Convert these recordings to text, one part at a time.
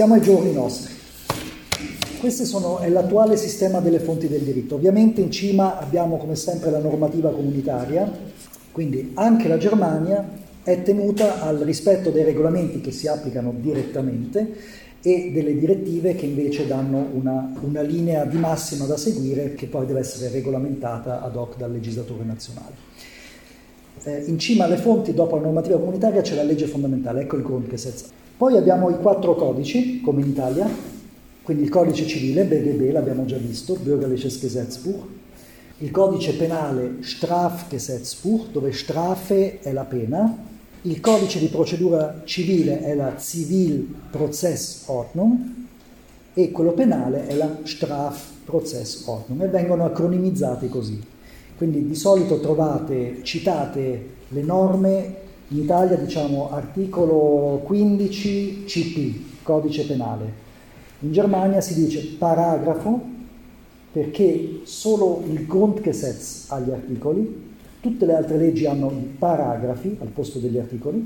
Siamo ai giorni nostri. Questo è l'attuale sistema delle fonti del diritto. Ovviamente in cima abbiamo come sempre la normativa comunitaria, quindi anche la Germania è tenuta al rispetto dei regolamenti che si applicano direttamente e delle direttive che invece danno una, una linea di massima da seguire che poi deve essere regolamentata ad hoc dal legislatore nazionale. Eh, in cima alle fonti, dopo la normativa comunitaria, c'è la legge fondamentale, ecco il Grundgesetz. Poi abbiamo i quattro codici, come in Italia, quindi il codice civile, BGB, l'abbiamo già visto, Bürgerliches Gesetzbuch, il codice penale Strafgesetzbuch, dove Strafe è la pena, il codice di procedura civile è la Zivilprozessordnung e quello penale è la Strafprozessordnung e vengono acronimizzati così. Quindi di solito trovate citate le norme, in Italia diciamo articolo 15 CP, codice penale. In Germania si dice paragrafo perché solo il Grundgesetz ha gli articoli Tutte le altre leggi hanno i paragrafi al posto degli articoli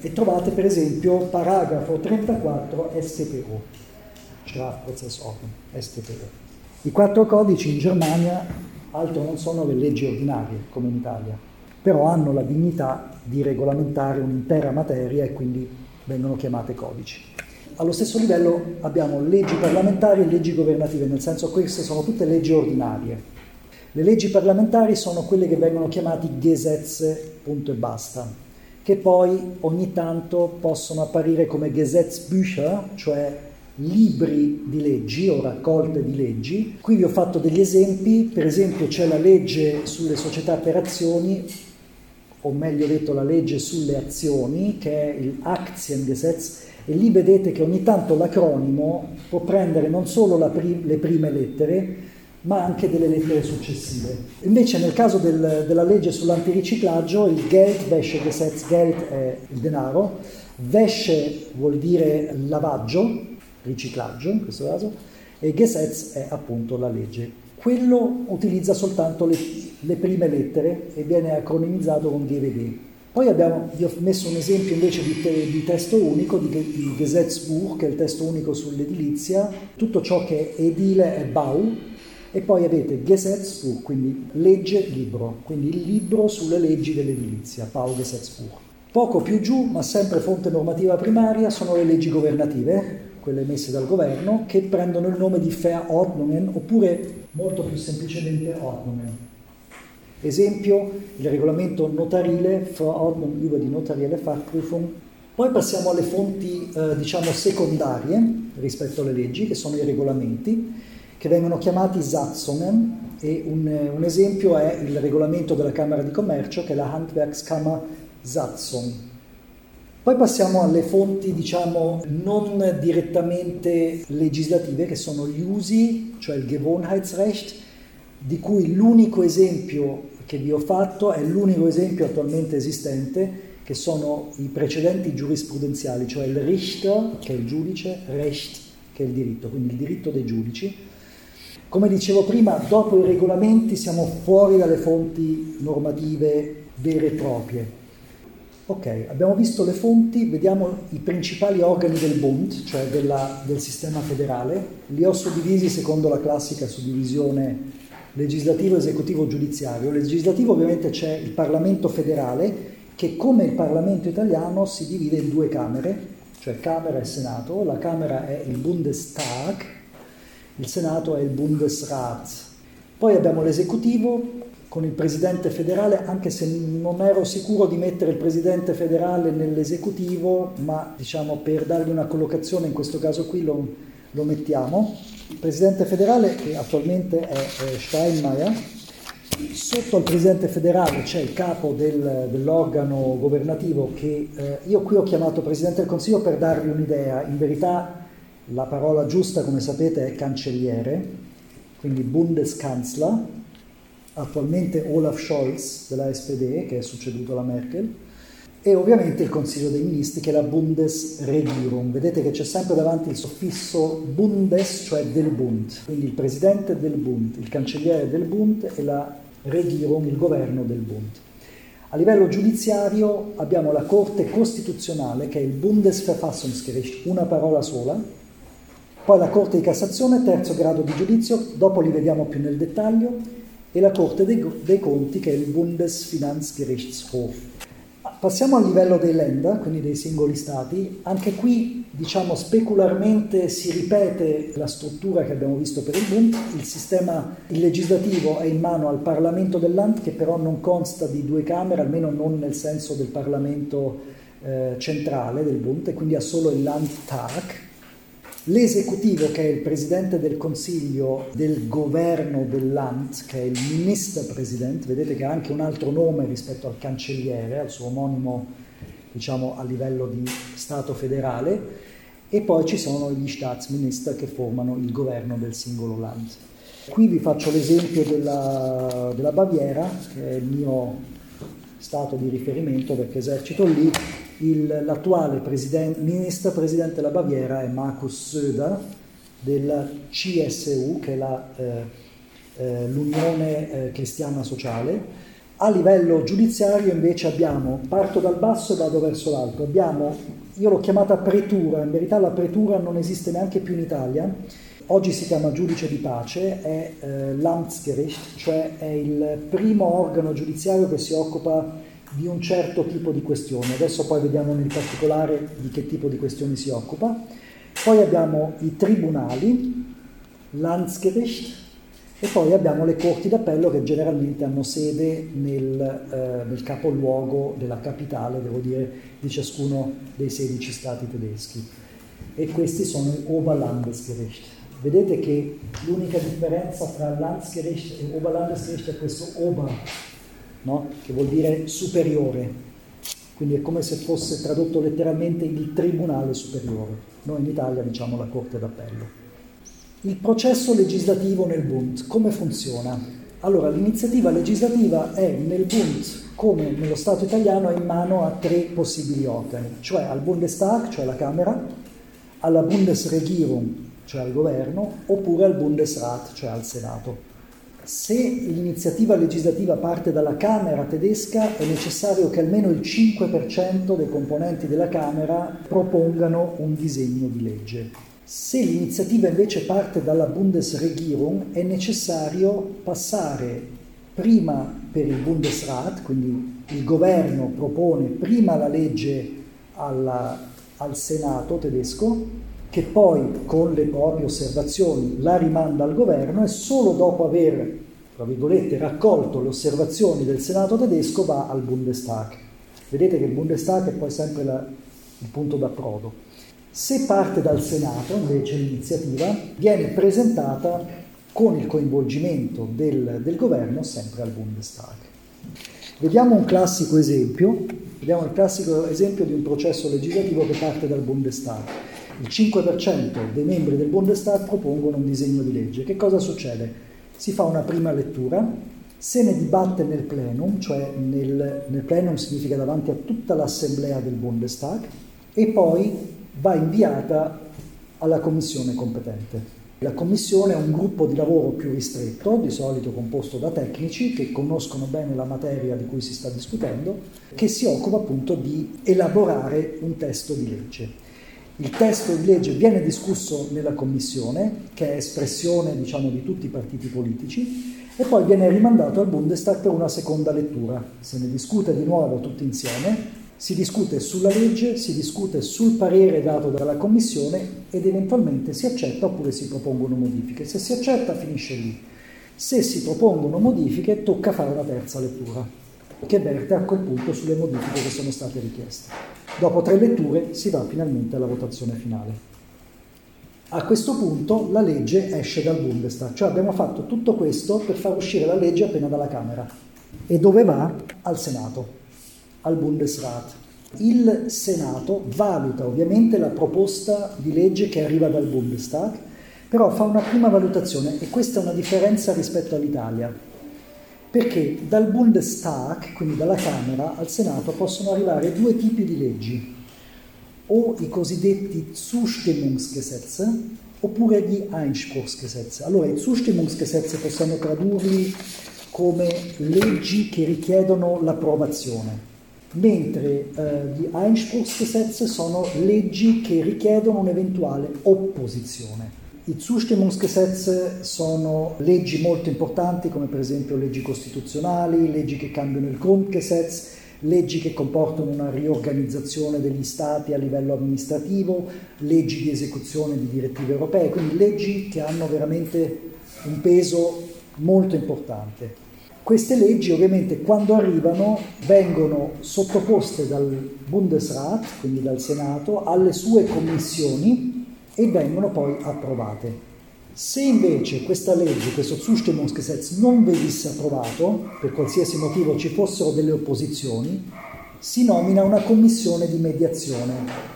e trovate per esempio paragrafo 34 SPO, Strafprozessordnung, STPO. I quattro codici in Germania altro non sono le leggi ordinarie come in Italia, però hanno la dignità di regolamentare un'intera materia e quindi vengono chiamate codici. Allo stesso livello abbiamo leggi parlamentari e leggi governative, nel senso queste sono tutte leggi ordinarie, le leggi parlamentari sono quelle che vengono chiamate Gesetze, punto e basta, che poi ogni tanto possono apparire come Gesetzbücher, cioè libri di leggi o raccolte di leggi. Qui vi ho fatto degli esempi, per esempio c'è la legge sulle società per azioni, o meglio detto la legge sulle azioni, che è il Aktiengesetz, e lì vedete che ogni tanto l'acronimo può prendere non solo prim- le prime lettere, ma anche delle lettere successive. Invece nel caso del, della legge sull'antiriciclaggio il Geldwäschegesetz, Geld è il denaro, Wäsche vuol dire lavaggio, riciclaggio in questo caso, e Gesetz è appunto la legge. Quello utilizza soltanto le, le prime lettere e viene acronimizzato con GVD. Poi abbiamo, vi ho messo un esempio invece di, te, di testo unico, di, di Gesetzbuch, che è il testo unico sull'edilizia. Tutto ciò che è edile è Bau, e poi avete Gesetzbuch, quindi legge, libro, quindi il libro sulle leggi dell'edilizia, Pau Gesetzbuch. Poco più giù, ma sempre fonte normativa primaria, sono le leggi governative, quelle emesse dal governo, che prendono il nome di Verordnungen oppure molto più semplicemente Ordnungen. Esempio, il regolamento notarile, Verordnung über die notarielle Fachprüfung. Poi passiamo alle fonti, eh, diciamo, secondarie rispetto alle leggi, che sono i regolamenti che vengono chiamati Satzungen e un, un, esempio è il regolamento della Camera di Commercio che è la Handwerkskammer Satzung. Poi passiamo alle fonti, diciamo, non direttamente legislative, che sono gli usi, cioè il Gewohnheitsrecht, di cui l'unico esempio che vi ho fatto è l'unico esempio attualmente esistente, che sono i precedenti giurisprudenziali, cioè il Richter, che è il giudice, Recht, che è il diritto, quindi il diritto dei giudici, come dicevo prima, dopo i regolamenti siamo fuori dalle fonti normative vere e proprie. Ok, abbiamo visto le fonti, vediamo i principali organi del Bund, cioè della, del sistema federale. Li ho suddivisi secondo la classica suddivisione legislativo, esecutivo, giudiziario. Legislativo ovviamente c'è il Parlamento federale che come il Parlamento italiano si divide in due camere, cioè Camera e Senato. La Camera è il Bundestag, il Senato è il Bundesrat. Poi abbiamo l'esecutivo con il presidente federale, anche se non ero sicuro di mettere il presidente federale nell'esecutivo, ma diciamo per dargli una collocazione in questo caso qui lo, lo mettiamo. Presidente federale, che attualmente è, è Steinmeier, Sotto al Presidente federale c'è il capo del, dell'organo governativo che eh, io qui ho chiamato Presidente del Consiglio per darvi un'idea. In verità la parola giusta, come sapete, è cancelliere, quindi Bundeskanzler, attualmente Olaf Scholz della SPD, che è succeduto alla Merkel, e ovviamente il Consiglio dei Ministri, che è la Bundesregierung. Vedete che c'è sempre davanti il suffisso Bundes, cioè del Bund, quindi il Presidente del Bund, il Cancelliere del Bund e la Regierung, il governo del Bund. A livello giudiziario abbiamo la Corte Costituzionale che è il Bundesverfassungsgericht, una parola sola, poi la Corte di Cassazione, terzo grado di giudizio, dopo li vediamo più nel dettaglio, e la Corte dei, dei Conti che è il Bundesfinanzgerichtshof. Passiamo al livello dei Länder, quindi dei singoli stati. Anche qui, diciamo, specularmente si ripete la struttura che abbiamo visto per il Bund. Il sistema il legislativo è in mano al Parlamento del Land, che però non consta di due camere, almeno non nel senso del Parlamento eh, centrale del Bund, e quindi ha solo il Landtag, L'esecutivo, che è il presidente del consiglio del governo del Land, che è il Ministerpresident, vedete che ha anche un altro nome rispetto al cancelliere, al suo omonimo diciamo, a livello di Stato federale, e poi ci sono gli Staatsminister che formano il governo del singolo Land. Qui vi faccio l'esempio della, della Baviera, che è il mio stato di riferimento perché esercito lì, il, l'attuale president, ministro presidente della Baviera è Markus Söder della CSU, che è la, eh, eh, l'Unione eh, Cristiana Sociale. A livello giudiziario invece abbiamo, parto dal basso e vado verso l'alto, abbiamo, io l'ho chiamata pretura, in verità la pretura non esiste neanche più in Italia, oggi si chiama giudice di pace, è eh, l'Amtsgericht, cioè è il primo organo giudiziario che si occupa di un certo tipo di questioni. Adesso poi vediamo nel particolare di che tipo di questioni si occupa. Poi abbiamo i tribunali, Landsgericht, e poi abbiamo le corti d'appello che generalmente hanno sede nel, eh, nel capoluogo della capitale, devo dire, di ciascuno dei 16 stati tedeschi. E questi sono i Oberlandesgericht. Vedete che l'unica differenza tra Landsgericht e Oberlandesgericht è questo Ober, no? che vuol dire superiore, quindi è come se fosse tradotto letteralmente il tribunale superiore. Noi in Italia diciamo la Corte d'Appello. Il processo legislativo nel Bund, come funziona? Allora, l'iniziativa legislativa è nel Bund, come nello Stato italiano, in mano a tre possibili organi, cioè al Bundestag, cioè alla Camera, alla Bundesregierung, cioè al governo, oppure al Bundesrat, cioè al Senato. Se l'iniziativa legislativa parte dalla Camera tedesca è necessario che almeno il 5% dei componenti della Camera propongano un disegno di legge. Se l'iniziativa invece parte dalla Bundesregierung è necessario passare prima per il Bundesrat, quindi il governo propone prima la legge alla, al Senato tedesco, che poi con le proprie osservazioni la rimanda al governo e solo dopo aver, tra virgolette, raccolto le osservazioni del Senato tedesco va al Bundestag. Vedete che il Bundestag è poi sempre la, il punto d'approdo. Se parte dal Senato, invece, l'iniziativa viene presentata con il coinvolgimento del, del governo sempre al Bundestag. Vediamo un classico esempio, vediamo il classico esempio di un processo legislativo che parte dal Bundestag il 5% dei membri del Bundestag propongono un disegno di legge. Che cosa succede? Si fa una prima lettura, se ne dibatte nel plenum, cioè nel, nel plenum significa davanti a tutta l'assemblea del Bundestag, e poi va inviata alla commissione competente. La commissione è un gruppo di lavoro più ristretto, di solito composto da tecnici che conoscono bene la materia di cui si sta discutendo, che si occupa appunto di elaborare un testo di legge. Il testo di legge viene discusso nella commissione, che è espressione diciamo, di tutti i partiti politici, e poi viene rimandato al Bundestag per una seconda lettura. Se ne discute di nuovo tutti insieme, si discute sulla legge, si discute sul parere dato dalla commissione ed eventualmente si accetta oppure si propongono modifiche. Se si accetta finisce lì. Se si propongono modifiche tocca fare una terza lettura, che verte a quel punto sulle modifiche che sono state richieste. Dopo tre letture si va finalmente alla votazione finale. A questo punto la legge esce dal Bundestag, cioè abbiamo fatto tutto questo per far uscire la legge appena dalla Camera. E dove va? Al Senato, al Bundesrat. Il Senato valuta ovviamente la proposta di legge che arriva dal Bundestag, però fa una prima valutazione e questa è una differenza rispetto all'Italia perché dal Bundestag, quindi dalla Camera, al Senato possono arrivare due tipi di leggi, o i cosiddetti Zustimmungsgesetze oppure gli Einspruchsgesetze. Allora, i Zustimmungsgesetze possiamo tradurli come leggi che richiedono l'approvazione, mentre eh, gli Einspruchsgesetze sono leggi che richiedono un'eventuale opposizione. I Zustimmungsgesetze sono leggi molto importanti come per esempio leggi costituzionali, leggi che cambiano il Grundgesetz, leggi che comportano una riorganizzazione degli stati a livello amministrativo, leggi di esecuzione di direttive europee, quindi leggi che hanno veramente un peso molto importante. Queste leggi ovviamente quando arrivano vengono sottoposte dal Bundesrat, quindi dal Senato, alle sue commissioni e vengono poi approvate. Se invece questa legge, questo Zustimmungsgesetz, non venisse approvato, per qualsiasi motivo ci fossero delle opposizioni, si nomina una commissione di mediazione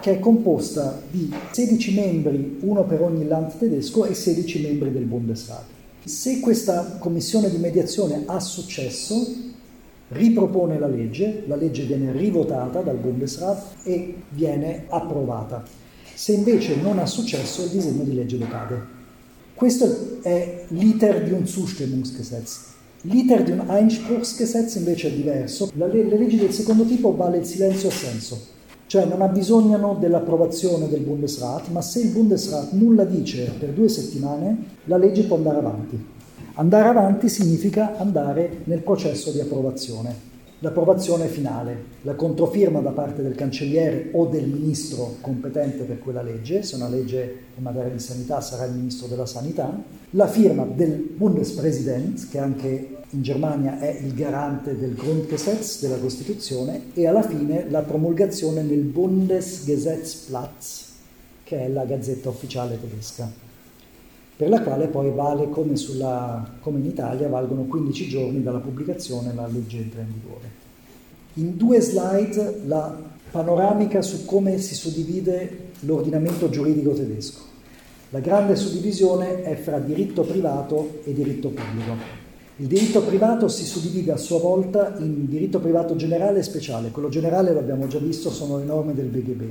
che è composta di 16 membri, uno per ogni Land tedesco, e 16 membri del Bundesrat. Se questa commissione di mediazione ha successo, ripropone la legge, la legge viene rivotata dal Bundesrat e viene approvata. Se invece non ha successo, il disegno di legge decade. Questo è l'iter di un Zustimmungsgesetz. L'iter di un Einspruchsgesetz invece è diverso. Le, le leggi del secondo tipo vale il silenzio assenso cioè non abbisognano dell'approvazione del Bundesrat, ma se il Bundesrat nulla dice per due settimane, la legge può andare avanti. Andare avanti significa andare nel processo di approvazione. L'approvazione finale, la controfirma da parte del cancelliere o del ministro competente per quella legge, se una legge in materia di sanità sarà il ministro della sanità, la firma del Bundespräsident, che anche in Germania è il garante del Grundgesetz, della Costituzione, e alla fine la promulgazione nel Bundesgesetzblatt, che è la gazzetta ufficiale tedesca, per la quale poi vale come, sulla, come in Italia, valgono 15 giorni dalla pubblicazione la legge entra in vigore. In due slide la panoramica su come si suddivide l'ordinamento giuridico tedesco. La grande suddivisione è fra diritto privato e diritto pubblico. Il diritto privato si suddivide a sua volta in diritto privato generale e speciale. Quello generale, l'abbiamo già visto, sono le norme del BGB.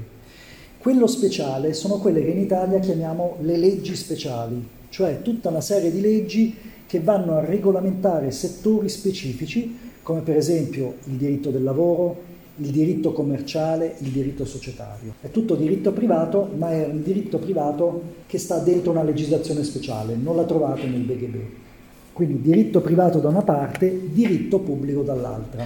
Quello speciale sono quelle che in Italia chiamiamo le leggi speciali, cioè tutta una serie di leggi che vanno a regolamentare settori specifici, come per esempio il diritto del lavoro, il diritto commerciale, il diritto societario. È tutto diritto privato, ma è un diritto privato che sta dentro una legislazione speciale, non la trovate nel BGB. Quindi diritto privato da una parte, diritto pubblico dall'altra.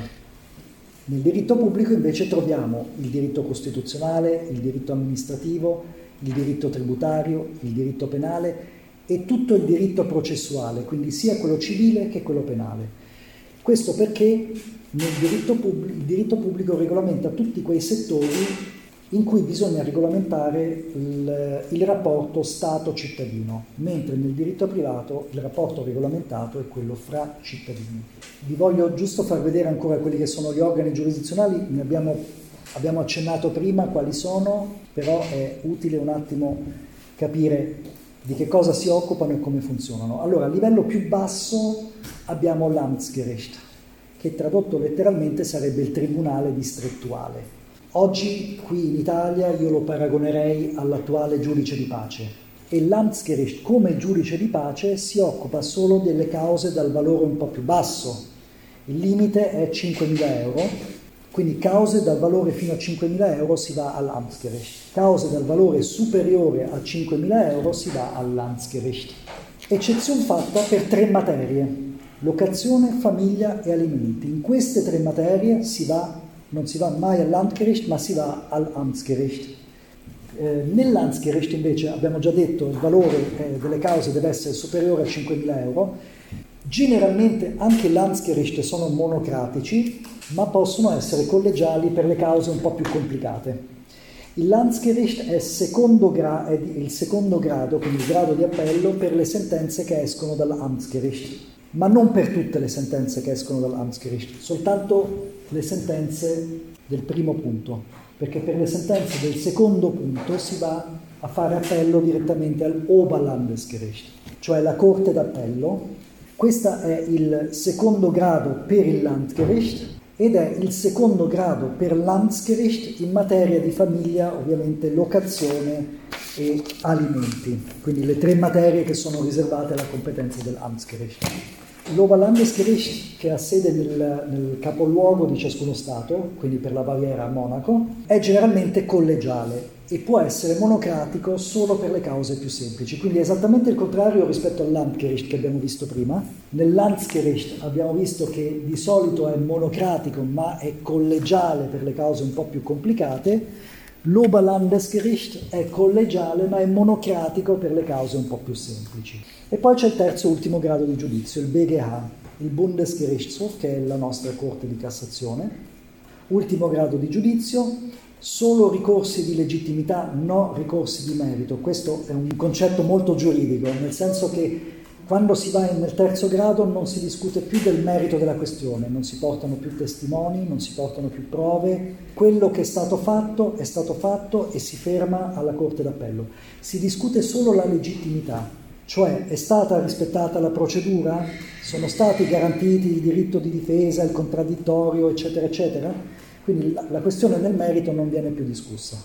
Nel diritto pubblico invece troviamo il diritto costituzionale, il diritto amministrativo, il diritto tributario, il diritto penale e tutto il diritto processuale, quindi sia quello civile che quello penale. Questo perché diritto pubblico, il diritto pubblico regolamenta tutti quei settori in cui bisogna regolamentare il, il rapporto Stato-cittadino, mentre nel diritto privato il rapporto regolamentato è quello fra cittadini. Vi voglio giusto far vedere ancora quelli che sono gli organi giurisdizionali, ne abbiamo, abbiamo accennato prima quali sono, però è utile un attimo capire di che cosa si occupano e come funzionano. Allora, a livello più basso abbiamo l'Amtsgericht, che tradotto letteralmente sarebbe il tribunale distrettuale Oggi qui in Italia io lo paragonerei all'attuale giudice di pace e l'Amtsgericht come giudice di pace si occupa solo delle cause dal valore un po' più basso. Il limite è 5.000 euro, quindi cause dal valore fino a 5.000 euro si va all'Amtsgericht, cause dal valore superiore a 5.000 euro si va all'Amtsgericht. Eccezione fatta per tre materie, locazione, famiglia e alimenti. In queste tre materie si va non si va mai all'Amtsgericht, ma si va all'Amtsgericht. Eh, nell'Amtsgericht invece abbiamo già detto il valore eh, delle cause deve essere superiore a 5.000 euro. Generalmente anche l'Amtsgericht sono monocratici, ma possono essere collegiali per le cause un po' più complicate. Il Landgericht è, gra- è, il secondo grado, quindi il grado di appello per le sentenze che escono dall'Amtsgericht, ma non per tutte le sentenze che escono dall'Amtsgericht, soltanto le sentenze del primo punto, perché per le sentenze del secondo punto si va a fare appello direttamente al Oberlandesgericht, cioè la Corte d'Appello. Questo è il secondo grado per il Landgericht ed è il secondo grado per l'Amtsgericht in materia di famiglia, ovviamente locazione e alimenti, quindi le tre materie che sono riservate alla competenza dell'Amtsgericht. L'Oberlandesgericht, che ha sede nel, nel, capoluogo di ciascuno Stato, quindi per la Baviera a Monaco, è generalmente collegiale e può essere monocratico solo per le cause più semplici. Quindi è esattamente il contrario rispetto al Landgericht che abbiamo visto prima. Nel Landgericht abbiamo visto che di solito è monocratico ma è collegiale per le cause un po' più complicate. L'Oberlandesgericht è collegiale ma è monocratico per le cause un po' più semplici. E poi c'è il terzo ultimo grado di giudizio, il BGH, il Bundesgerichtshof, che è la nostra Corte di Cassazione. Ultimo grado di giudizio, solo ricorsi di legittimità, no ricorsi di merito. Questo è un concetto molto giuridico, nel senso che quando si va nel terzo grado non si discute più del merito della questione, non si portano più testimoni, non si portano più prove, quello che è stato fatto è stato fatto e si ferma alla Corte d'Appello. Si discute solo la legittimità, cioè è stata rispettata la procedura, sono stati garantiti il diritto di difesa, il contraddittorio, eccetera, eccetera. Quindi la, la questione del merito non viene più discussa.